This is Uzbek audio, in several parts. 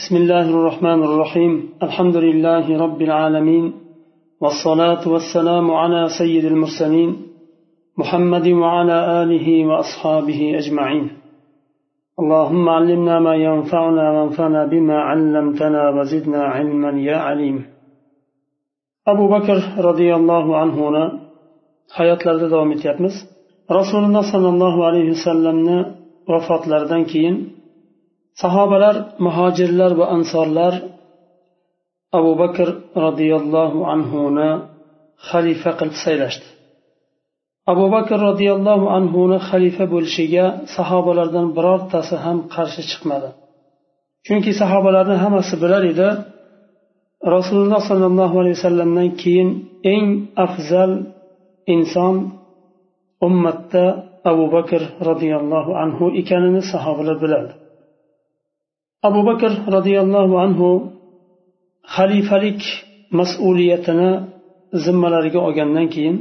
بسم الله الرحمن الرحيم. الحمد لله رب العالمين. والصلاة والسلام على سيد المرسلين محمد وعلى آله وأصحابه أجمعين. اللهم علمنا ما ينفعنا وانفعنا بما علمتنا وزدنا علما يا عليم. أبو بكر رضي الله عنه hayotlarida davom etyapmiz rasululloh sollallohu alayhi vasallamni vafotlaridan keyin sahobalar muhojirlar va ansorlar abu bakr roziyallohu anhuni xalifa qilib saylashdi. Abu bakr roziyallohu anhuni xalifa bo'lishiga sahobalardan birortasi ham qarshi chiqmadi. Chunki sahobalarni hammasi bilar edi rasululloh sollallohu alayhi vasallamdan keyin eng afzal inson ummatda abu bakr roziyallohu anhu ekanini sahobalar biladi abu bakr roziyallohu anhu xalifalik mas'uliyatini zimmalariga olgandan keyin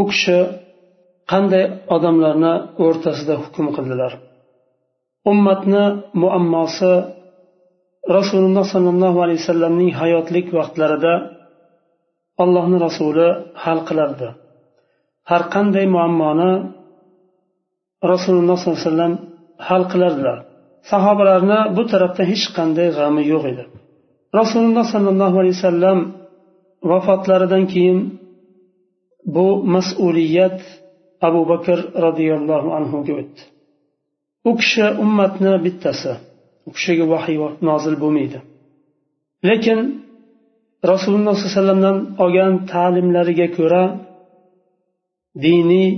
u kishi qanday odamlarni o'rtasida hukm qildilar? Ummatni muammosi rasululloh sollallohu alayhi vasallamning hayotlik vaqtlarida allohni rasuli hal qilardi. Har qanday muammoni rasululloh sollallohu alayhi vasallam hal qilardilar. Sahobalarni bu tarafda hech qanday g'ami yo'q edi. Rasululloh sollallohu alayhi vasallam vafotlaridan keyin bu mas'uliyat abu bakr roziyallohu anhuga o'tdi. U kishi ummatni bittasi u kishiga vahiy nozil bo'lmaydi. Lekin rasululloh sollallohu alayhi vasallamdan olgan ta'limlariga ko'ra diniy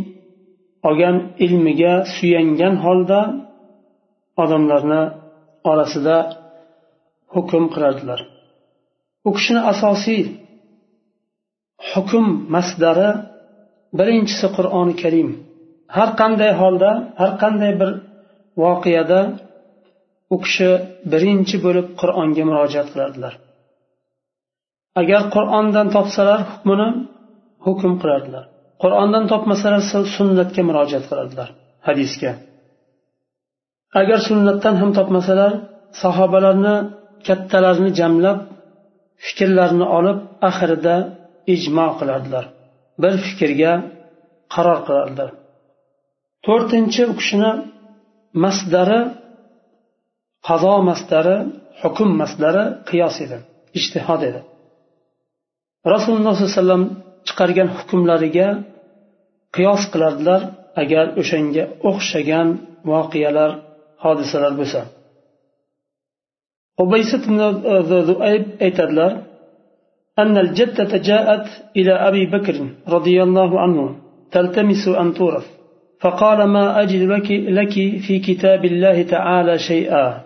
olgan ilmiga suyangan holda odamlarni orasida hukm qilardilar u kishini asosiy hukm masdari birinchisi qur'oni karim. Har qanday holda har qanday bir voqeada u kishi birinchi bo'lib qur'onga murojaat qilardilar agar qur'ondan topsalar hukmini hukm qilardilar qur'ondan topmasalar sunnatga murojaat qilardilar hadisga. Agar sunnatdan ham topmasalar sahobalarni kattalarini jamlab fikrlarini olib axirida ijmo qilardilar. Bir fikrga qaror qilardilar. To'rtinchi u kishini masdari qazo masdari hukm masdari qiyos edi ijtihod edi. Rasululloh sollallohu alayhi vasallam chiqargan hukmlariga qiyos qilardilar agar o'shanga o'xshagan voqealar hodisalar bo'lsa. Zuayb aytadilar أن الجدة جاءت إلى أبي بكر رضي الله عنه تلتمس أن تورث فقال ما أجد لك, لك في كتاب الله تعالى شيئا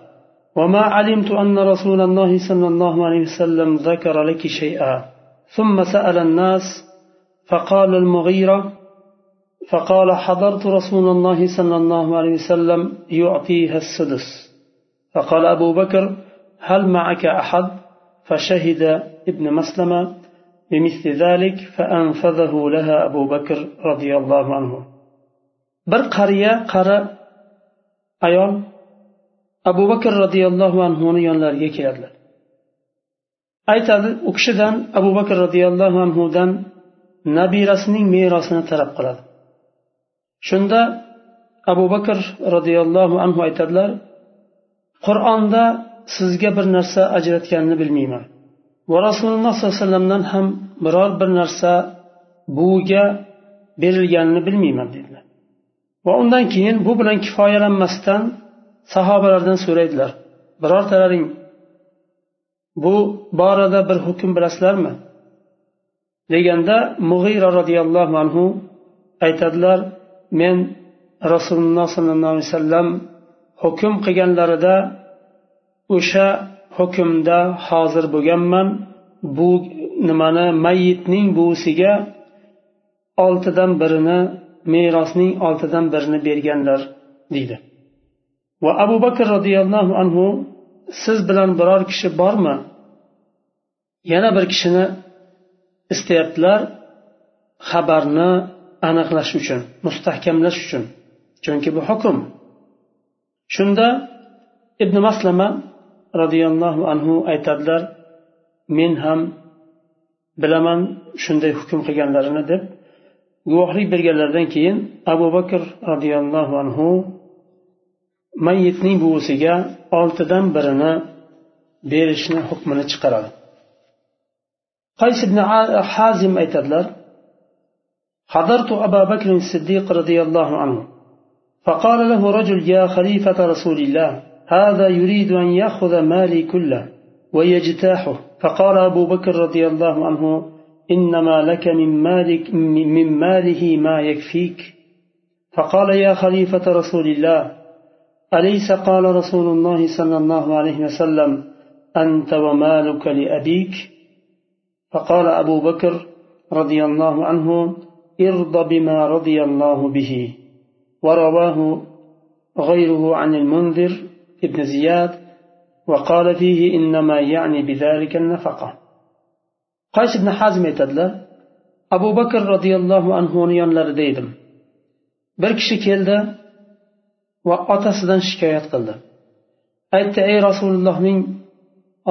وما علمت أن رسول الله صلى الله عليه وسلم ذكر لك شيئا ثم سأل الناس فقال المغيرة فقال حضرت رسول الله صلى الله عليه وسلم يعطيها السدس. فقال أبو بكر هل معك أحد؟ فشهد ابن مسلمة بمثل ذلك فأنفذه لها أبو بكر رضي الله عنه. بر قرية قرى أيام أبو بكر رضي الله عنه aytadi u kishidan abu bakr roziyallohu anhudan nabirasining merosini talab qiladi shunda abu bakr roziyallohu anhu aytadilar qur'onda sizga bir narsa ajratganini bilmayman. Va rasululloh sollallohu alayhi vasallamdan ham biror bir narsa buga berilganini bilmayman dedilar. Va undan keyin bu bilan kifoyalanmasdan sahobalardan so'raydilar birortalaring bu borada bir hukm bilasizlarmi? deganda mug'ira roziyallohu anhu aytadilar men rasululloh sollallohu alayhi vasallam hukm qilganlarida o'sha hukmda hozir bo'lganman. Bu nimani mayitning buvisiga oltidan birini merosning oltidan birini berganlar deydi. Va abu bakr roziyallohu anhu siz bilan biror kishi bormi? Yana bir kishini istayaptilar xabarni aniqlash uchun mustahkamlash uchun. Chunki bu hukm. Shunda ibn maslama roziyallohu anhu aytadilar men ham bilaman shunday hukm qilganlarini deb. Guvohlik berganlaridan keyin abu bakr roziyallohu anhu mayitning buvisiga oltidan birini berishni hukmini chiqaradi. Qays ibn hazim aytadilar حضرت أبا بكر الصديق رضي الله عنه فقال له رجل يا خليفة رسول الله هذا يريد أن يأخذ مالي كله ويجتاحه. فقال أبو بكر رضي الله عنه إنما لك من مالك من ماله ما يكفيك. فقال يا خليفة رسول الله أليس قال رسول الله صلى الله عليه وسلم أنت ومالك لأبيك؟ فقال أبو بكر رضي الله عنه ارض بما رضي الله به ورواه غيره عن المنذر ابن زياد وقال فيه إنما يعني بذلك النفقة qays ibn hazm aytadilar abu bakr roziyallohu anhuni yonlarida edim bir kishi keldi va otasidan shikoyat qildi aytdi ey rasulullohning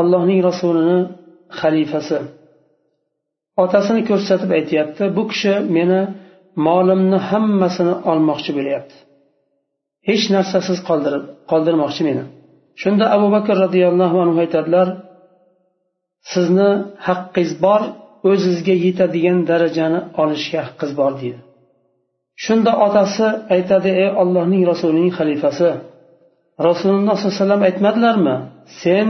allohning rasulini xalifasi otasini ko'rsatib aytyapti bu kishi meni molimni hammasini olmoqchi bo'lyapti. Hech narsasiz qoldirib qoldirmoqchi meni. Shunda abu bakr roziyallohu anhu aytadilar sizni haqqingiz bor o'zizga yetadigan darajani olishga haqqingiz bor deydi shunda otasi aytadi ey ollohning rasulining xalifasi rasululloh sollallohu alayhi vasallam aytmadilarmi sen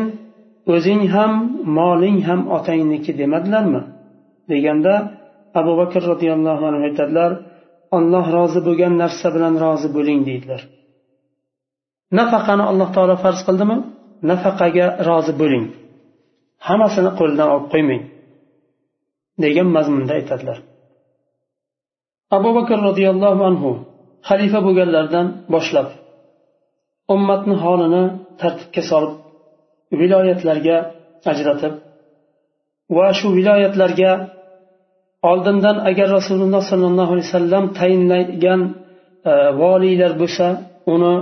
o'zing ham moling ham otangniki demadilarmi deganda abu bakr roziyallohu anhu aytadilar olloh rozi bo'lgan narsa bilan rozi bo'ling deydilar. Nafaqani alloh taolo farz qildimi? Nafaqaga rozi bo'ling. Hammasini qo'ldan olib qo'ymang degan mazmunda aytadilar. Abu bakr roziyallohu anhu xalifa bo'lganlaridan boshlab ummatni holini tartibga solib viloyatlarga ajratib va shu viloyatlarga oldindan agar rasululloh sollallohu alayhi vasallam tayinlagan e, voliylar bo'lsa uni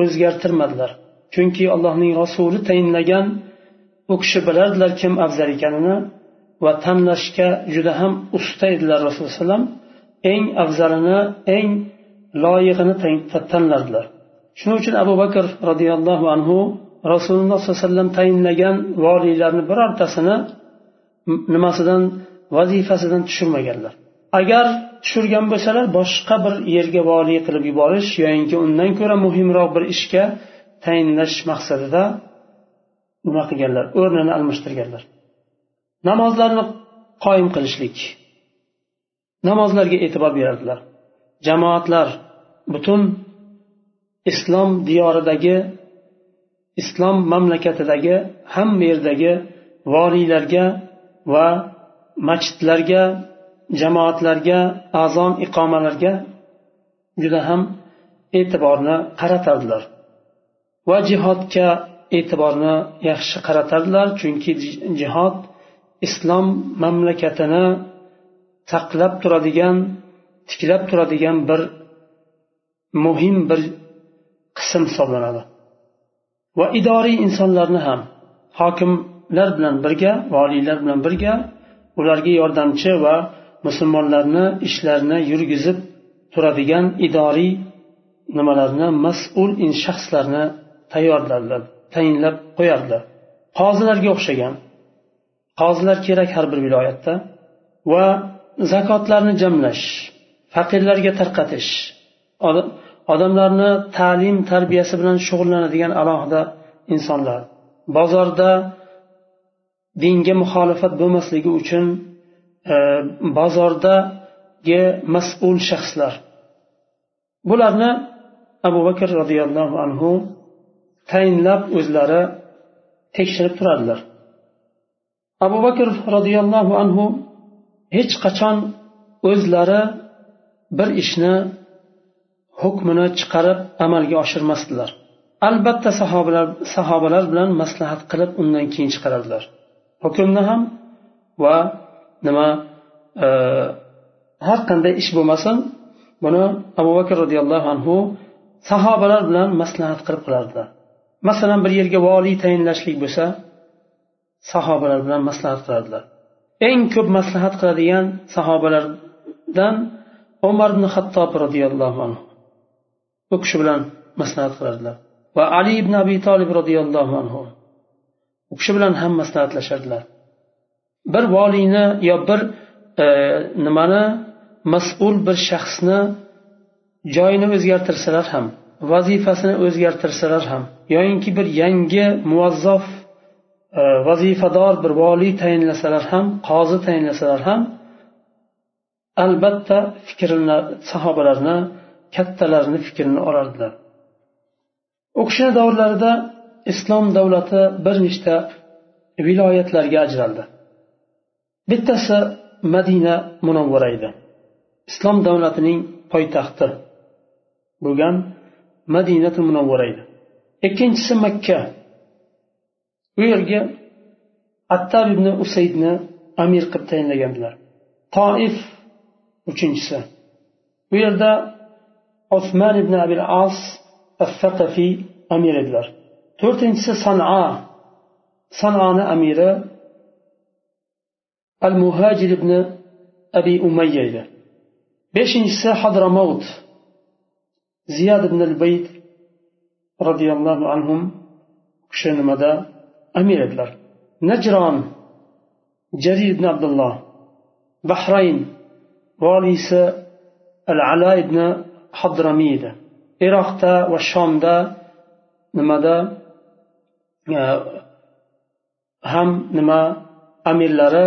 o'zgartirmadilar. Chunki allohning rasuli tayinlagan u kishi bilardilar kim afzal ekanini va tanlashga juda ham usta edilar rasululloh alayhi vasallam. Eng afzalini eng loyiqini tanlardilar. Shuning uchun abu bakr roziyallohu anhu rasululloh sollallohu alayhi vasallam tayinlagan voliylarni birortasini nimasidan vazifasidan tushirmaganlar agar tushirgan bo'lsalar boshqa bir yerga voliy qilib yuborish yoyinki undan ko'ra muhimroq bir ishga tayinlash maqsadida nima qilganlar? O'rnini almashtirganlar. Namozlarni qoyim qilishlik. Namozlarga e'tibor berardilar jamoatlar butun islom diyoridagi islom mamlakatidagi hamma yerdagi voliylarga va masjidlarga jamoatlarga azon iqomalarga juda ham e'tiborni qaratardilar va jihodga e'tiborni yaxshi qaratardilar chunki jihod islom mamlakatini saqlab turadigan tiklab turadigan bir muhim bir qism hisoblanadi. Va idoriy insonlarni ham hokim ular bilan birga voliylar bilan birga ularga yordamchi va musulmonlarni ishlarini yurgizib turadigan idoriy nimalarni mas'ul shaxslarni tayyorlardilar tayinlab qo'yardilar qozilarga o'xshagan. Qozilar kerak har bir viloyatda. Va zakotlarni jamlash faqirlarga tarqatish odamlarni ta'lim tarbiyasi bilan shug'ullanadigan alohida insonlar. Bozorda dinga muxolifat bo'lmasligi uchun e, bozordagi mas'ul shaxslar. Bularni abu bakr roziyallohu anhu tayinlab o'zlari tekshirib turadilar. Abu bakr roziyallohu anhu hech qachon o'zlari bir ishni hukmini chiqarib amalga oshirmasdilar. Albatta sahobalar sahobalar bilan maslahat qilib undan keyin chiqarardilar hukmni ham va nima e, har qanday ish bo'lmasin buni abu bakr roziyallohu anhu sahobalar bilan maslahat qilib qilardilar masalan bir yerga voliy tayinlashlik bo'lsa sahobalar bilan maslahat qiladilar. Eng ko'p maslahat qiladigan sahobalardan umar ibn hattob roziyallohu anhu. U kishi bilan maslahat qiladilar. Va ali ibn abi tolib roziyallohu anhu. U kishi bilan ham maslahatlashardilar bir voliyni yo bir e, nimani mas'ul bir shaxsni joyini o'zgartirsalar ham vazifasini o'zgartirsalar ham yoyinki bir yangi muvazzof e, vazifador bir voliy tayinlasalar ham qozi tayinlasalar ham albatta fikrini sahobalarni kattalarni fikrini olardilar. U kishini davrlarida islom davlati bir nechta viloyatlarga ajraldi. Bittasi madina munavvara edi. Islom davlatining poytaxti bo'lgan madinatu munavvara edi. Ikkinchisi makka. U yerga attab ibn usaydni amir qilib tayinlagandilar. Toif uchinchisi. Bu yerda osman ibn abil as as amir edilar. To'rtinchisi san'a. San'ani amiri al muhajir ibn abi umayya edi. Beshinchisi hadramaut. Ziyad ibn al bayd roziyallohu anhum kishi nimada amir edilar. Najron jarir ibn abdulloh. Bahrayn voliysi al ala ibn hadramiy edi. Iroqda va shomda nimada ham nima amirlari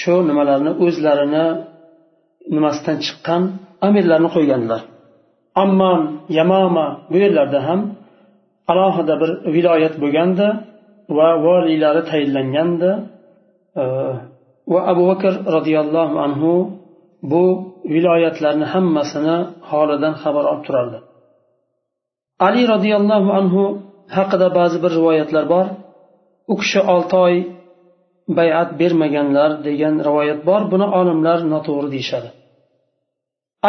shu nimalarni o'zlarini nimasidan chiqqan amirlarni qo'yganlar. Ammon yamama bu yerlarda ham alohida bir viloyat bo'lgandi va voliylari tayinlangandi e, va abu bakr roziyallohu anhu bu viloyatlarni hammasini holidan xabar olib turardi. Ali roziyallohu anhu haqida ba'zi bir rivoyatlar bor. U kishi olti oy bayat bermaganlar degan rivoyat bor. Buni olimlar noto'g'ri deyishadi.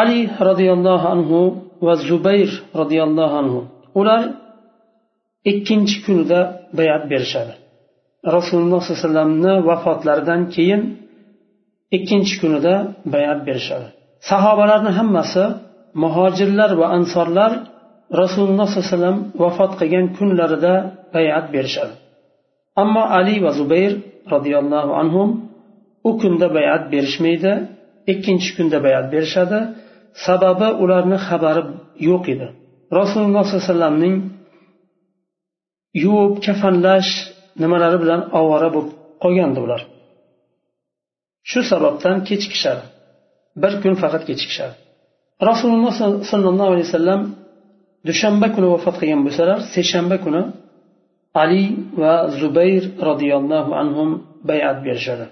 Ali roziyallohu anhu va zubayr roziyallohu anhu ular ikkinchi kunida bayat berishadi. Rasululloh sollallohu alayhi vasallamni vafotlaridan keyin ikkinchi kunida bayat berishadi. Sahobalarni hammasi muhojirlar va ansorlar rasululloh sollallohu alayhi vasallam vafot qilgan kunlarida bayat berishadi. Ammo ali va zubayr roziyallohu anhu u kunda bayat berishmaydi ikkinchi kunda bayat berishadi. Sababi ularni xabari yo'q edi. Rasululloh sollallohu alayhi vasallamning yuvib kafanlash nimalari bilan ovora bo'lib qolgandi ular. Shu sababdan kechikishadi. Bir kun faqat kechikishadi. Rasululloh sollallohu alayhi vasallam dushanba kuni vafot qilgan bo'lsalar seshanba kuni ali va zubayr roziyallohu anhu bayat berishadi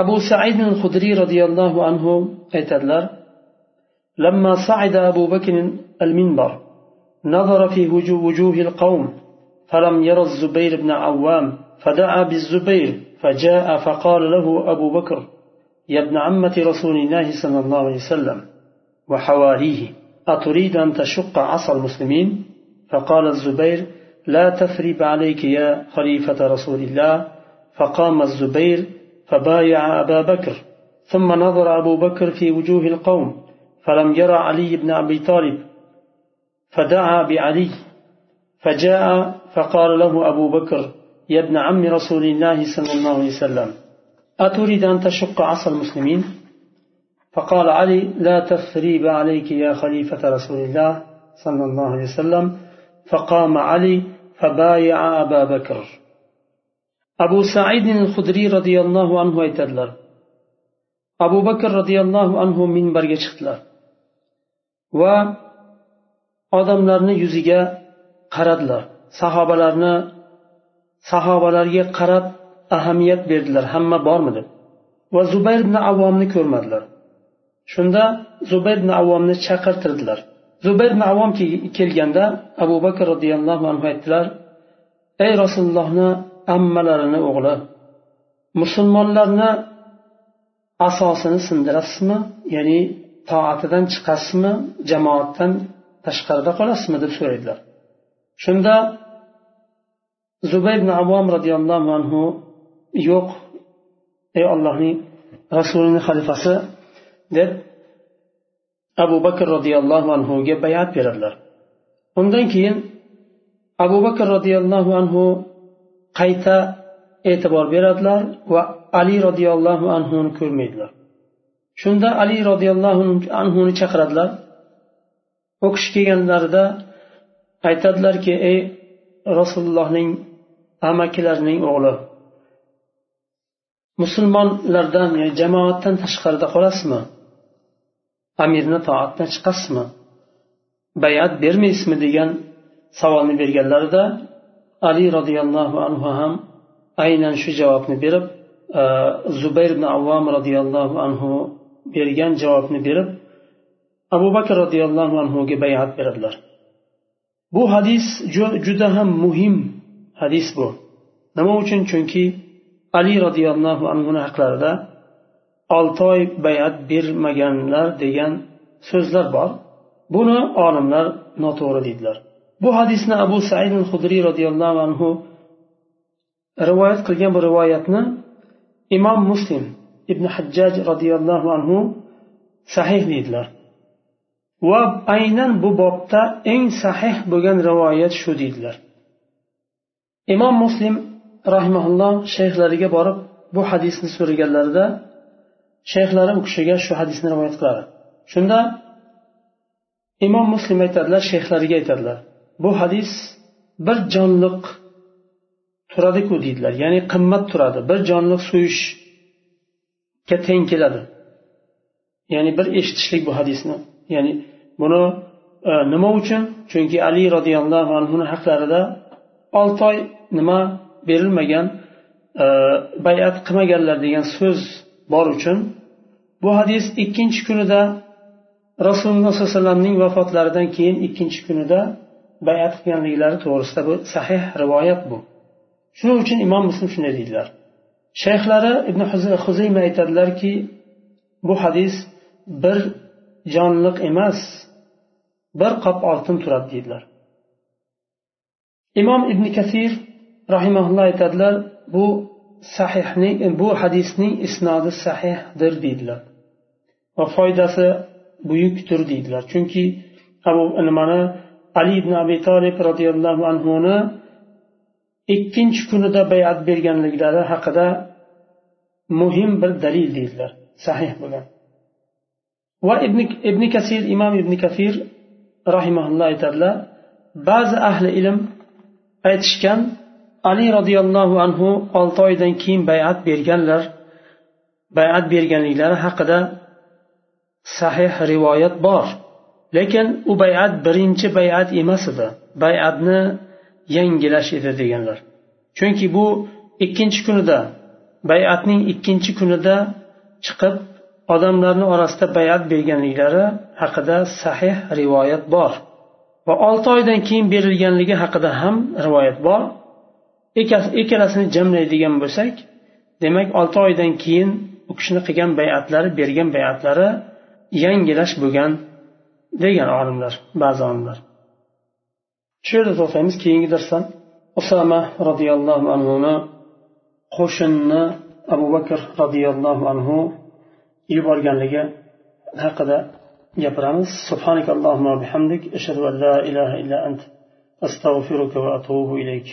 abu said hudriy roziyallohu anhu aytadilar لما صعد أبو بكر المنبر نظر في وجوه القوم فلم ير الزبير بن عوام فدعا بالزبير فجاء فقال له أبو بكر يا ابن عمة رسول الله صلى الله عليه وسلم وحواريه أتريد أن تشق عصا المسلمين؟ فقال الزبير لا تثريب عليك يا خليفة رسول الله. فقام الزبير فبايع أبا بكر ثم نظر أبو بكر في وجوه القوم فلم يرى علي بن أبي طالب فدعا بعلي فجاء فقال له أبو بكر يا ابن عم رسول الله صلى الله عليه وسلم أتريد أن تشق عصا المسلمين؟ فقال علي لا تثريب عليك يا خليفة رسول الله صلى الله عليه وسلم فقام علي فبايع أبا بكر أبو سعيد الخدري رضي الله عنه aytadilar abu bakr roziyallohu anhu minbarga chiqdilar va odamlarni yuziga qaradilar sahobalarni sahobalarga qarab ahamiyat berdilar hamma bormi deb va zubayr ibn avvomni ko'rmadilar shunda zubayr ibn avvomni chaqirtirdilar. Zubayr ibn avvom kelganda abu bakr roziyallohu anhu aytdilar ey rasulullohni ammalarini o'g'li musulmonlarni asosini sindirasizmi? Ya'ni toatidan chiqasizmi? Jamoatdan tashqarida qolasizmi? deb so'raydilar. Shunda zubayr ibn avom roziyallohu anhu yo'q ey ollohning rasulining xalifasi deb abu bakr roziyallohu anhuga bayat beradilar. Undan keyin abu bakr roziyallohu anhu qayta e'tibor beradilar va ali roziyallohu anhuni ko'rmaydilar. Shunda ali roziyallohu anhuni chaqiradilar. U kishi kelganlarida aytadilarki ey rasulullohning amakilarining o'g'li musulmonlardan ya'ni jamoatdan tashqarida qolasizmi? Amirni toatdan chiqasizmi bayat bermaysizmi degan savolni berganlarida ali roziyallohu anhu ham aynan shu javobni berib e, zubayr ibn avvom roziyallohu anhu bergan javobni berib abu bakr roziyallohu anhuga bayat beradilar. Bu hadis juda ham muhim hadis bu. Nima uchun? Chunki ali roziyallohu anhuni haqlarida olti oy bayat bermaganlar degan so'zlar bor. Buni olimlar noto'g'ri deydilar. Bu hadisni abu said hudriy roziyallohu anhu rivoyat qilgan bu rivoyatni imom muslim ibn hajjaj roziyallohu anhu sahih deydilar. Va aynan bu bobda eng sahih bo'lgan rivoyat shu deydilar. Imom muslim rahimaulloh shayxlariga borib bu hadisni so'raganlarida shayxlari u kishiga shu hadisni rivoyat qiladi. Shunda imom muslim aytadilar shayxlariga aytadilar bu hadis bir jonliq turadiku deydilar. Ya'ni qimmat turadi. Bir jonliq so'yishga teng keladi. Ya'ni bir eshitishlik bu hadisni. Ya'ni buni e, nima uchun? Chunki ali roziyallohu anhuni haqlarida olti oy nima berilmagan e, bayat qilmaganlar degan so'z bor uchun. Bu hadis ikkinchi kunida rasululloh sollallohu alayhi vasallamning vafotlaridan keyin ikkinchi kunida bayat qilganliklari to'g'risida bu sahih rivoyat bu. Shuning uchun imom muslim shunday deydilar. Shayxlari ibn huzayma aytadilarki bu hadis bir jonliq emas bir qop oltin turadi deydilar. Imom ibn kasir rahimaulloh aytadilar bu sahihning e, bu hadisning isnodi sahihdir deydilar. Va foydasi buyukdir deydilar. Chunki abu e, nimani ali ibn abi tolib roziyallohu anhuni ikkinchi kunida bayat berganliklari haqida muhim bir dalil deydilar. Sahih bo'lgan. Va ibn, ibn kasir imom ibn kasir rahimaulloh aytadilar ba'zi ahli ilm aytishgan ali roziyallohu anhu olti oydan keyin bayat berganlar bayat berganliklari haqida sahih rivoyat bor. Lekin u bayat birinchi bayat emas edi. Bayatni yangilash edi deganlar. Chunki bu ikkinchi kunida bayatning ikkinchi kunida chiqib odamlarni orasida bayat berganliklari haqida sahih rivoyat bor. Va olti oydan keyin berilganligi haqida ham rivoyat bor. Ikkalasini jamlaydigan bo'lsak demak olti oydan keyin u kishini qilgan bayatlari bergan bayatlari yangilash bo'lgan degan olimlar ba'zi olimlar. Shu yerda to'xtaymiz keyingi darsdan. Usama roziyallohu anhuni qo'shinni abu bakr roziyallohu anhu yuborganligi haqida gapiramiz. Subhanak allohumma bihamdik. Ashhadu an la ilaha illa ant. Astag'firuka va atubu ilayk.